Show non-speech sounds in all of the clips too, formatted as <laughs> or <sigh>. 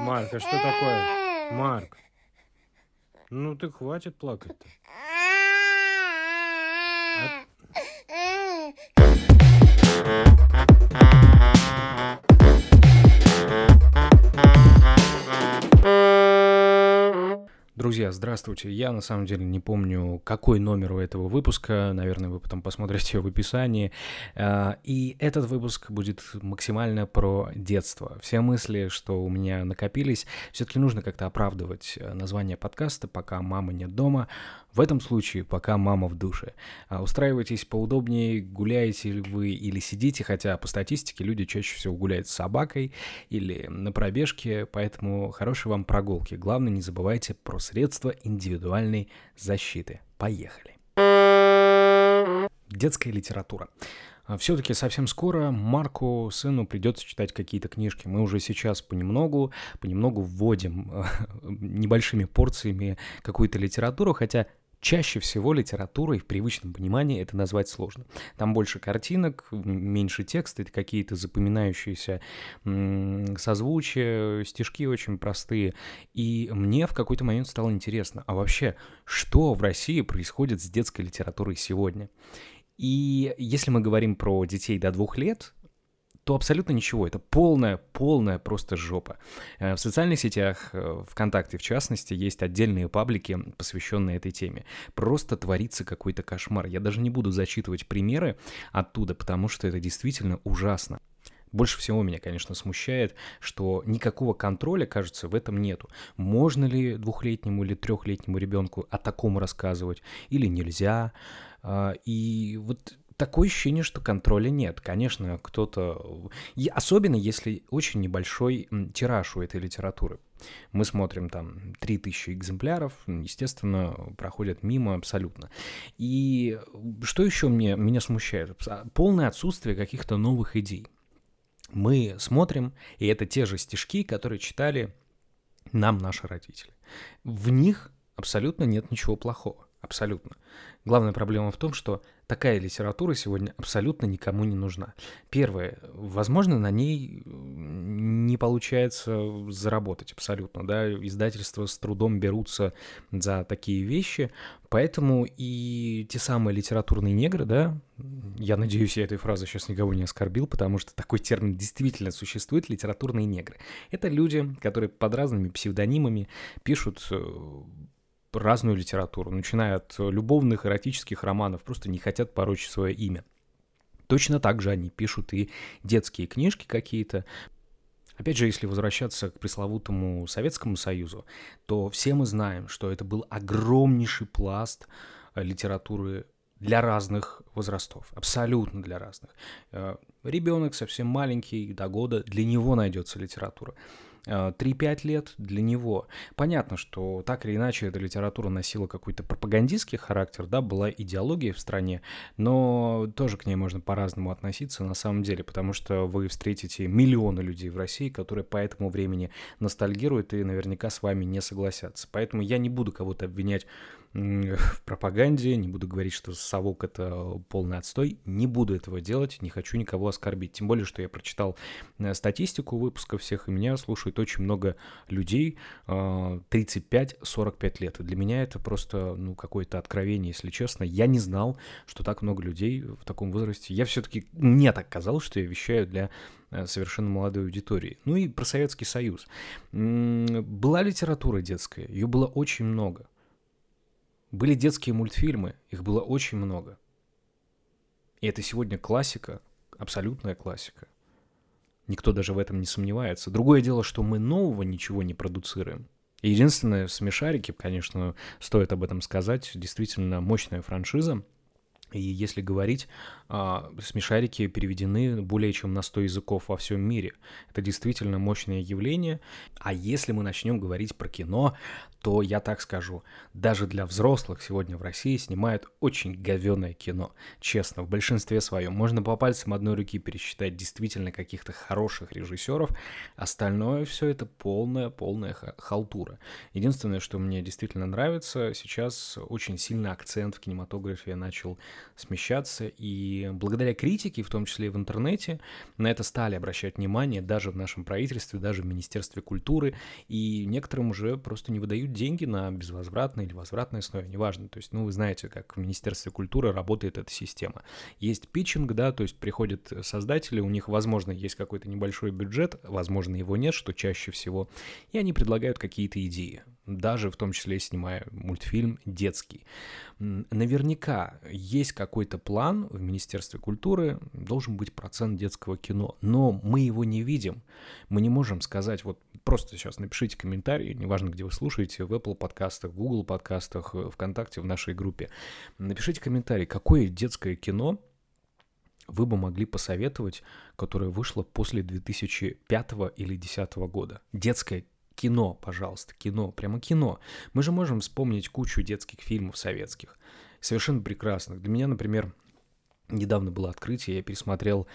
Марк, а что такое? Марк, ну ты хватит плакать-то. Друзья, здравствуйте. Я на самом деле не помню, какой номер у этого выпуска. Наверное, вы потом посмотрите в описании. А, и этот выпуск будет максимально про детство. Все мысли, что у меня накопились, все-таки нужно как-то оправдывать э, название подкаста, пока мама нет дома. В этом случае, пока мама в душе. А, устраивайтесь поудобнее, гуляете вы или сидите, хотя по статистике люди чаще всего гуляют с собакой или на пробежке, поэтому хорошей вам прогулки. Главное, не забывайте про средства индивидуальной защиты. Поехали. Детская литература. А, Все-таки совсем скоро Марку, сыну, придется читать какие-то книжки. Мы уже сейчас понемногу, понемногу вводим <laughs> небольшими порциями какую-то литературу, хотя Чаще всего литературой в привычном понимании это назвать сложно. Там больше картинок, меньше текста, это какие-то запоминающиеся созвучия, стишки очень простые. И мне в какой-то момент стало интересно, а вообще, что в России происходит с детской литературой сегодня? И если мы говорим про детей до двух лет, то абсолютно ничего. Это полная, полная просто жопа. Э, в социальных сетях, э, ВКонтакте в частности, есть отдельные паблики, посвященные этой теме. Просто творится какой-то кошмар. Я даже не буду зачитывать примеры оттуда, потому что это действительно ужасно. Больше всего меня, конечно, смущает, что никакого контроля, кажется, в этом нету. Можно ли двухлетнему или трехлетнему ребенку о таком рассказывать или нельзя? А, и вот такое ощущение, что контроля нет. Конечно, кто-то... Особенно если очень небольшой тираж у этой литературы. Мы смотрим там 3000 экземпляров, естественно, проходят мимо абсолютно. И что еще мне, меня смущает? Полное отсутствие каких-то новых идей. Мы смотрим, и это те же стишки, которые читали нам наши родители. В них абсолютно нет ничего плохого. Абсолютно. Главная проблема в том, что такая литература сегодня абсолютно никому не нужна. Первое, возможно, на ней не получается заработать абсолютно, да, издательства с трудом берутся за такие вещи, поэтому и те самые литературные негры, да, я надеюсь, я этой фразой сейчас никого не оскорбил, потому что такой термин действительно существует, литературные негры. Это люди, которые под разными псевдонимами пишут э, разную литературу, начиная от любовных, эротических романов, просто не хотят порочить свое имя. Точно так же они пишут и детские книжки какие-то. Опять же, если возвращаться к пресловутому Советскому Союзу, то все мы знаем, что это был огромнейший пласт э, литературы для разных возрастов, абсолютно для разных. Э, Ребенок совсем маленький, до года, для него найдется литература. 3-5 э, лет для него. Понятно, что так или иначе эта литература носила какой-то пропагандистский характер, да, была идеология в стране, но тоже к ней можно по-разному относиться на самом деле, потому что вы встретите миллионы людей в России, которые по этому времени ностальгируют и наверняка с вами не согласятся. Поэтому я не буду кого-то обвинять <laughs> в пропаганде, не буду говорить, что совок это полный отстой, не буду этого делать, не хочу никого оскорбить. Тем более, что я прочитал э, статистику выпуска всех, и меня слушает очень много людей 35-45 э, лет. Для меня это просто, ну, какое-то откровение, если честно. Я не знал, что так много людей в таком возрасте. Я все-таки, мне так казалось, что я вещаю для э, совершенно молодой аудитории. Ну и про Советский Союз. Была литература детская, ее было очень много. Были детские мультфильмы, их было очень много. И это сегодня классика, абсолютная классика. Никто даже в этом не сомневается. Другое дело, что мы нового ничего не продуцируем. единственное, смешарики, конечно, стоит об этом сказать, действительно мощная франшиза. И если говорить, а, смешарики переведены более чем на 100 языков во всем мире. Это действительно мощное явление. А если мы начнем говорить про кино, то я так скажу, даже для взрослых сегодня в России снимают очень говенное кино. Честно, в большинстве своем. Можно по пальцам одной руки пересчитать действительно каких-то хороших режиссеров. Остальное все это полная-полная халтура. Единственное, что мне действительно нравится, сейчас очень сильный акцент в кинематографе начал смещаться, и благодаря критике, в том числе и в интернете, на это стали обращать внимание даже в нашем правительстве, даже в Министерстве культуры, и некоторым уже просто не выдают деньги на безвозвратной или возвратной основе, неважно. То есть, ну, вы знаете, как в Министерстве культуры работает эта система. Есть питчинг, да, то есть приходят создатели, у них, возможно, есть какой-то небольшой бюджет, возможно, его нет, что чаще всего, и они предлагают какие-то идеи даже в том числе снимая мультфильм детский. Наверняка есть какой-то план в Министерстве культуры, должен быть процент детского кино, но мы его не видим. Мы не можем сказать, вот просто сейчас напишите комментарий, неважно, где вы слушаете, в Apple подкастах, Google подкастах, ВКонтакте, в нашей группе. Напишите комментарий, какое детское кино вы бы могли посоветовать, которое вышло после 2005 или 2010 года. Детское кино, пожалуйста, кино, прямо кино. Мы же можем вспомнить кучу детских фильмов советских, совершенно прекрасных. Для меня, например, Недавно было открытие, я пересмотрел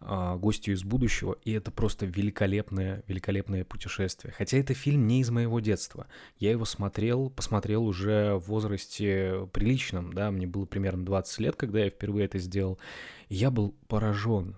э, «Гостью из будущего», и это просто великолепное, великолепное путешествие. Хотя это фильм не из моего детства. Я его смотрел, посмотрел уже в возрасте приличном, да, мне было примерно 20 лет, когда я впервые это сделал. И я был поражен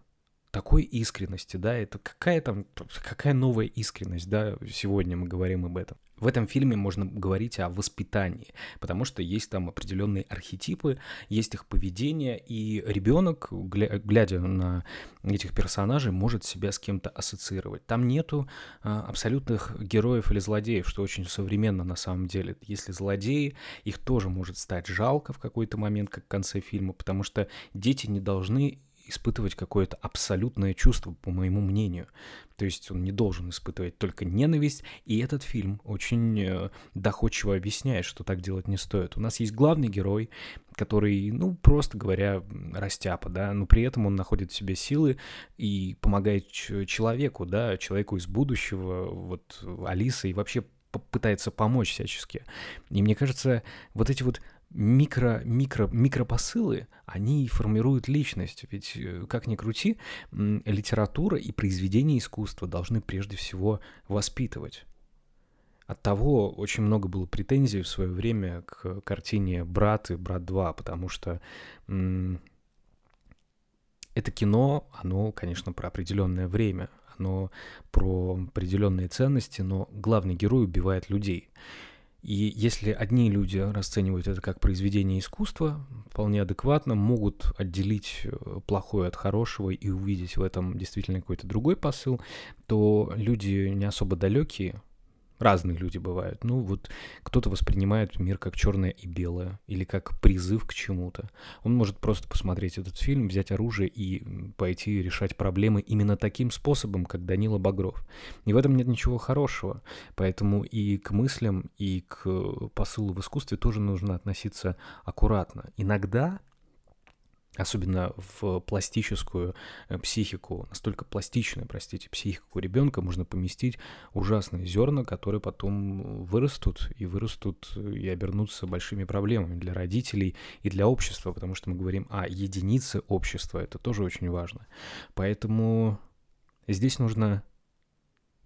такой искренности, да, это какая там, какая новая искренность, да, сегодня мы говорим об этом. В этом фильме можно говорить о воспитании, потому что есть там определенные архетипы, есть их поведение, и ребенок, глядя на этих персонажей, может себя с кем-то ассоциировать. Там нету а, абсолютных героев или злодеев, что очень современно на самом деле. Если злодеи, их тоже может стать жалко в какой-то момент, как в конце фильма, потому что дети не должны испытывать какое-то абсолютное чувство, по моему мнению. То есть он не должен испытывать только ненависть, и этот фильм очень э, доходчиво объясняет, что так делать не стоит. У нас есть главный герой, который, ну, просто говоря, растяпа, да, но при этом он находит в себе силы и помогает человеку, да, человеку из будущего, вот Алиса, и вообще пытается помочь всячески. И мне кажется, вот эти вот микро, микро, микропосылы, они формируют личность. Ведь, э, как ни крути, литература и произведения искусства должны прежде всего воспитывать. От того очень много было претензий в свое время к картине «Брат» и «Брат 2», потому что это кино, оно, конечно, про определенное время, оно про определенные ценности, но главный герой убивает людей. И если одни люди расценивают это как произведение искусства, вполне адекватно, могут отделить э, плохое от хорошего и увидеть в этом действительно какой-то другой посыл, то люди не особо далекие Разные люди бывают. Ну, вот кто-то воспринимает мир как черное и белое, или как призыв к чему-то. Он может просто посмотреть этот фильм, взять оружие и пойти решать проблемы именно таким способом, как Данила Багров. И в этом нет ничего хорошего. Поэтому и к мыслям, и к посылу в искусстве тоже нужно относиться аккуратно. Иногда особенно в пластическую э, психику, настолько пластичную, простите, психику ребенка можно поместить ужасные зерна, которые потом вырастут и вырастут и обернутся большими проблемами для родителей и для общества, потому что мы говорим о единице общества, это тоже очень важно. Поэтому здесь нужно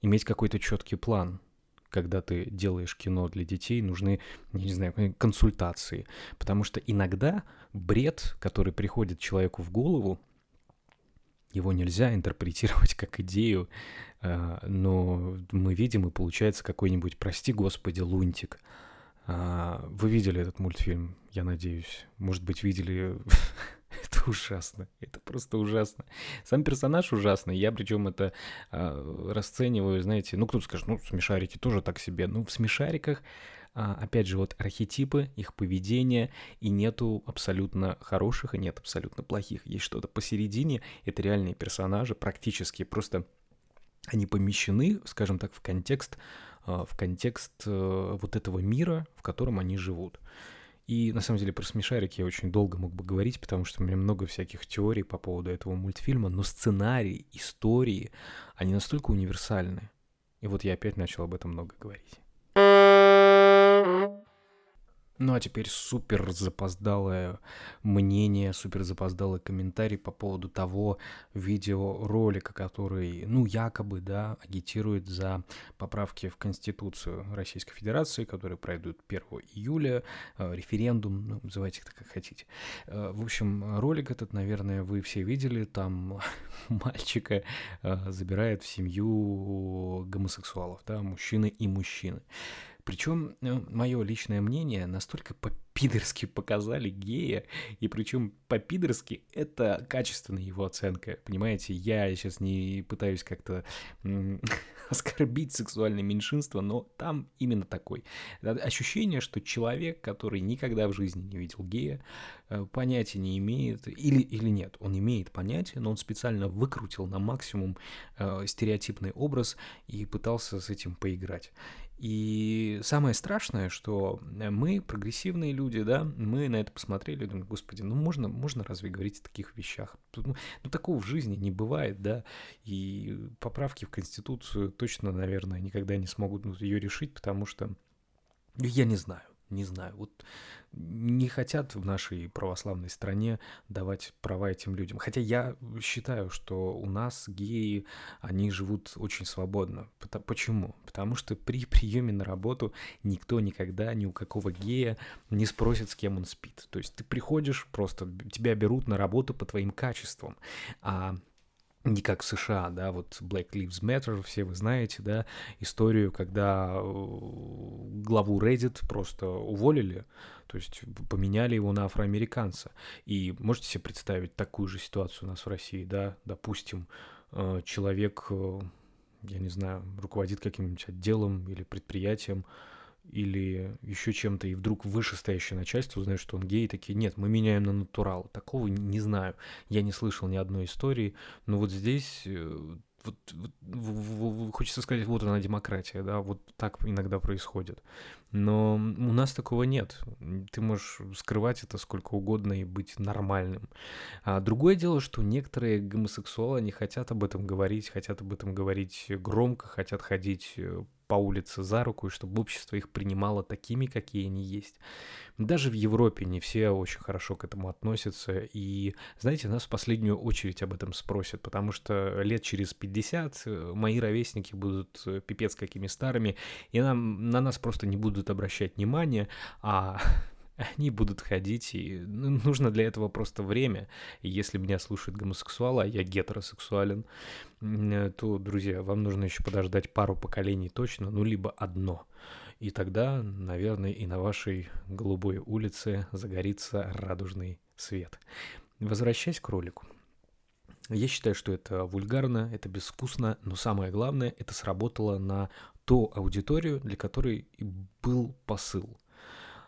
иметь какой-то четкий план, когда ты делаешь кино для детей, нужны, не знаю, консультации. Потому что иногда бред, который приходит человеку в голову, его нельзя интерпретировать <laughs> как идею, а, но мы видим, и получается какой-нибудь, прости господи, лунтик. А, вы видели этот мультфильм, я надеюсь. Может быть, видели <laughs> <laughs> Это ужасно. Это просто ужасно. Сам персонаж ужасный. Я причем это э, расцениваю, знаете, ну кто-то скажет, ну смешарики тоже так себе. Ну в смешариках, э, опять же, вот архетипы, их поведение, и нету абсолютно хороших, и нет абсолютно плохих. Есть что-то посередине. Это реальные персонажи, практически просто они помещены, скажем так, в контекст, э, в контекст э, вот этого мира, в котором они живут. И на самом деле про смешарики я очень долго мог бы говорить, потому что у меня много всяких теорий по поводу этого мультфильма, но сценарий, истории, они настолько универсальны. И вот я опять начал об этом много говорить. Ну а теперь супер запоздалое мнение, супер запоздалый комментарий по поводу того видеоролика, который, ну, якобы, да, агитирует за поправки в Конституцию Российской Федерации, которые пройдут 1 июля, э, референдум, ну, называйте это как хотите. Э, в общем, ролик этот, наверное, вы все видели, там <laughs> мальчика э, забирает в семью гомосексуалов, да, мужчины и мужчины. Причем э, мое личное мнение настолько по-пидорски показали гея, и причем по-пидорски это качественная его оценка. Понимаете, я сейчас не пытаюсь как-то <laughs> оскорбить сексуальное меньшинство, но там именно такой. Ощущение, что человек, который никогда в жизни не видел гея, понятия не имеет, или, или нет, он имеет понятие, но он специально выкрутил на максимум э, стереотипный образ и пытался с этим поиграть. И самое страшное, что мы, прогрессивные люди, да, мы на это посмотрели и думали, господи, ну можно, можно разве говорить о таких вещах? Ну, ну такого в жизни не бывает, да, и поправки в Конституцию точно, наверное, никогда не смогут ну, ее решить, потому что я не знаю не знаю, вот не хотят в нашей православной стране давать права этим людям. Хотя я считаю, что у нас геи, они живут очень свободно. Почему? Потому что при приеме на работу никто никогда ни у какого гея не спросит, с кем он спит. То есть ты приходишь, просто тебя берут на работу по твоим качествам. А не как в США, да, вот Black Lives Matter, все вы знаете, да, историю, когда э, главу Reddit просто уволили, то есть поменяли его на афроамериканца. И можете себе представить такую же ситуацию у нас в России, да, допустим, э, человек, э, я не знаю, руководит каким-нибудь отделом или предприятием, или еще чем-то, и вдруг вышестоящее начальство узнает, что он гей, и такие, нет, мы меняем на натурал. Такого не знаю. Я не слышал ни одной истории, но вот здесь э, вот, вот, хочется сказать, вот она демократия, да, вот так иногда происходит. Но у нас такого нет. Ты можешь скрывать это сколько угодно и быть нормальным. А другое дело, что некоторые гомосексуалы не хотят об этом говорить, хотят об этом говорить громко, хотят ходить э, по улице за руку, и чтобы общество их принимало такими, какие они есть. Даже в Европе не все очень хорошо к этому относятся, и, знаете, нас в последнюю очередь об этом спросят, потому что лет через 50 э, мои ровесники будут э, пипец какими старыми, и нам, на нас просто не будут обращать внимания, а <laughs> они будут ходить, и ну, нужно для этого просто время. И если меня слушают гомосексуалы, а я гетеросексуален, то, друзья, вам нужно еще подождать пару поколений точно, ну, либо одно. И тогда, наверное, и на вашей голубой улице загорится радужный свет. Возвращаясь к ролику. Я считаю, что это вульгарно, это безвкусно, но самое главное, это сработало на ту аудиторию, для которой был посыл.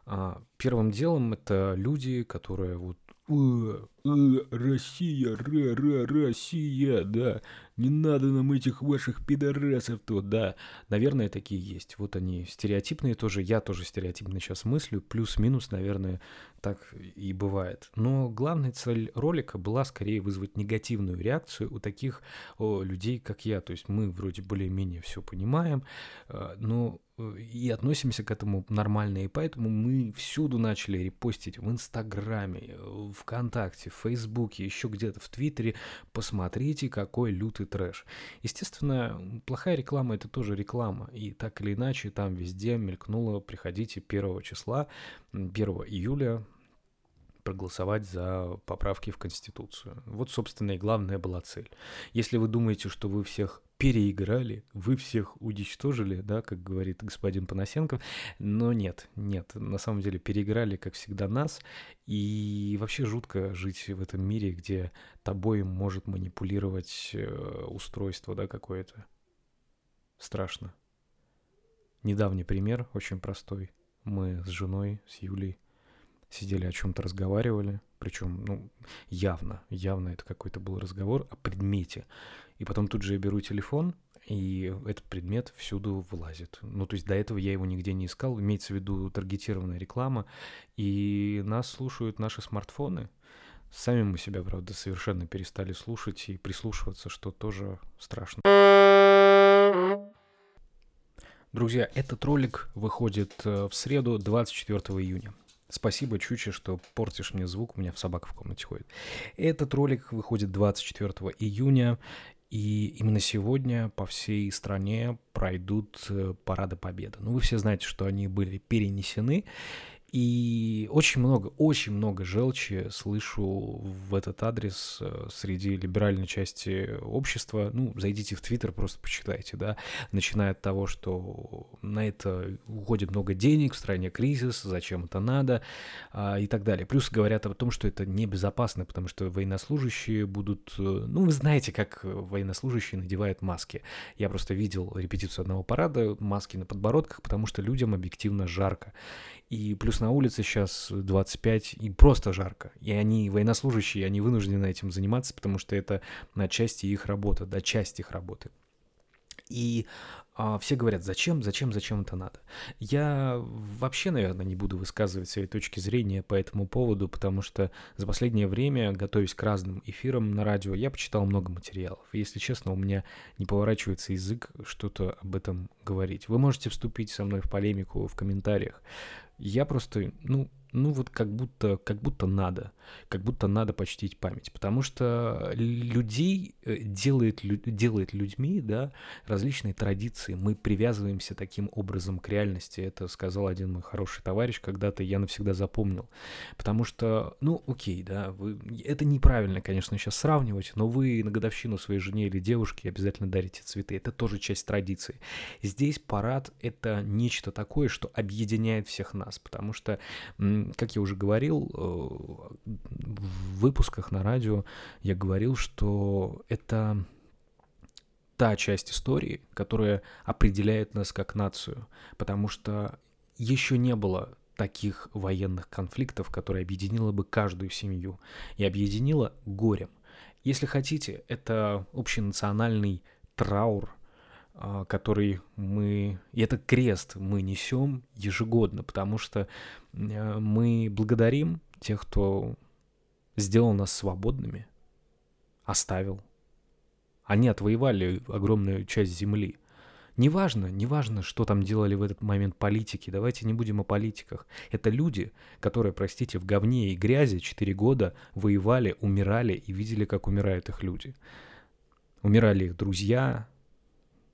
А, первым делом это люди, которые вот э, э, Россия, ра, ра, Россия, да, не надо нам этих ваших пидорасов то, да. Наверное, такие есть. Вот они стереотипные тоже, я тоже стереотипно сейчас мыслю, плюс-минус, наверное, так и бывает. Но главная цель ролика была скорее вызвать негативную реакцию у таких людей, как я. То есть мы вроде более-менее все понимаем, э, но и относимся к этому нормально, и поэтому мы всюду начали репостить в Инстаграме, в ВКонтакте, в Фейсбуке, еще где-то в Твиттере. Посмотрите, какой лютый трэш. Естественно, плохая реклама это тоже реклама, и так или иначе там везде мелькнуло «приходите 1 числа, 1 июля, проголосовать за поправки в Конституцию. Вот, собственно, и главная была цель. Если вы думаете, что вы всех переиграли, вы всех уничтожили, да, как говорит господин Панасенков, но нет, нет, на самом деле переиграли, как всегда, нас, и вообще жутко жить в этом мире, где тобой может манипулировать э, устройство, да, какое-то. Страшно. Недавний пример, очень простой. Мы с женой, с Юлей, сидели о чем-то разговаривали, причем, ну, явно, явно это какой-то был разговор о предмете. И потом тут же я беру телефон, и этот предмет всюду вылазит. Ну, то есть до этого я его нигде не искал, имеется в виду таргетированная реклама, и нас слушают наши смартфоны. Сами мы себя, правда, совершенно перестали слушать и прислушиваться, что тоже страшно. Друзья, этот ролик выходит э, в среду, 24 июня. Спасибо, Чуче, что портишь мне звук, у меня в собака в комнате ходит. Этот ролик выходит 24 июня, и именно сегодня по всей стране пройдут э, парады Победы. Ну, вы все знаете, что они были перенесены, и очень много, очень много желчи слышу в этот адрес э, среди либеральной части общества. Ну, зайдите в Твиттер, просто почитайте, да. Начиная от того, что на это уходит много денег, в стране кризис, зачем это надо а, и так далее. Плюс говорят о том, что это небезопасно, потому что военнослужащие будут... Э, ну, вы знаете, как военнослужащие надевают маски. Я просто видел репетицию одного парада, маски на подбородках, потому что людям объективно жарко. И плюс на улице сейчас 25, и просто жарко. И они, военнослужащие, они вынуждены этим заниматься, потому что это на части их работы, да, часть их работы. И а, все говорят, зачем, зачем, зачем это надо. Я вообще, наверное, не буду высказывать своей точки зрения по этому поводу, потому что за последнее время, готовясь к разным эфирам на радио, я почитал много материалов. И, если честно, у меня не поворачивается язык что-то об этом говорить. Вы можете вступить со мной в полемику в комментариях. Я просто, ну, ну вот как будто, как будто надо, как будто надо почтить память, потому что людей э, делает, делает людьми, да, различные традиции, мы привязываемся таким образом к реальности, это сказал один мой хороший товарищ когда-то, я навсегда запомнил, потому что, ну, окей, да, вы, это неправильно, конечно, сейчас сравнивать, но вы на годовщину своей жене или девушке обязательно дарите цветы, это тоже часть традиции. Здесь парад — это нечто такое, что объединяет всех нас, потому что как я уже говорил, э, в выпусках на радио я говорил, что это та часть истории, которая определяет нас как нацию, потому что еще не было таких военных конфликтов, которые объединило бы каждую семью и объединило горем. Если хотите, это общенациональный траур а, который мы... И этот крест мы несем ежегодно, потому что э, мы благодарим тех, кто сделал нас свободными, оставил. Они отвоевали огромную часть земли. Неважно, неважно, что там делали в этот момент политики, давайте не будем о политиках. Это люди, которые, простите, в говне и грязи 4 года воевали, умирали и видели, как умирают их люди. Умирали их друзья,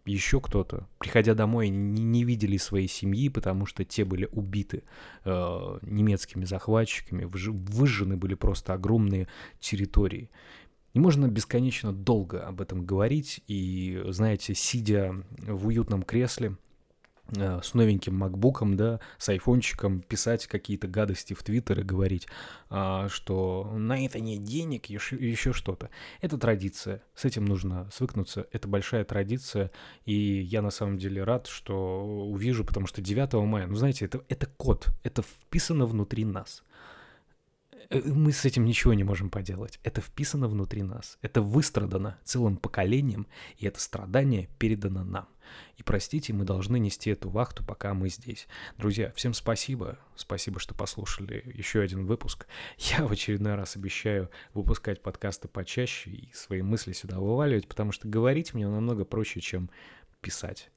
еще кто-то, приходя домой, не, не видели своей семьи, потому что те были убиты э, немецкими захватчиками, выжжены были просто огромные территории. И можно бесконечно долго об этом говорить, и, знаете, сидя в уютном кресле, с новеньким макбуком, да, с айфончиком писать какие-то гадости в Твиттер и говорить, а, что на это нет денег, еще, еще что-то. Это традиция, с этим нужно свыкнуться, это большая традиция, и я на самом деле рад, что увижу, потому что 9 мая, ну знаете, это, это код, это вписано внутри нас. Э, мы с этим ничего не можем поделать. Это вписано внутри нас. Это выстрадано целым поколением, и это страдание передано нам. И простите, мы должны нести эту вахту, пока мы здесь. Друзья, всем спасибо. Спасибо, что послушали еще один выпуск. <laughs> Я в очередной раз обещаю выпускать подкасты почаще и свои мысли сюда вываливать, потому что говорить мне намного проще, чем писать.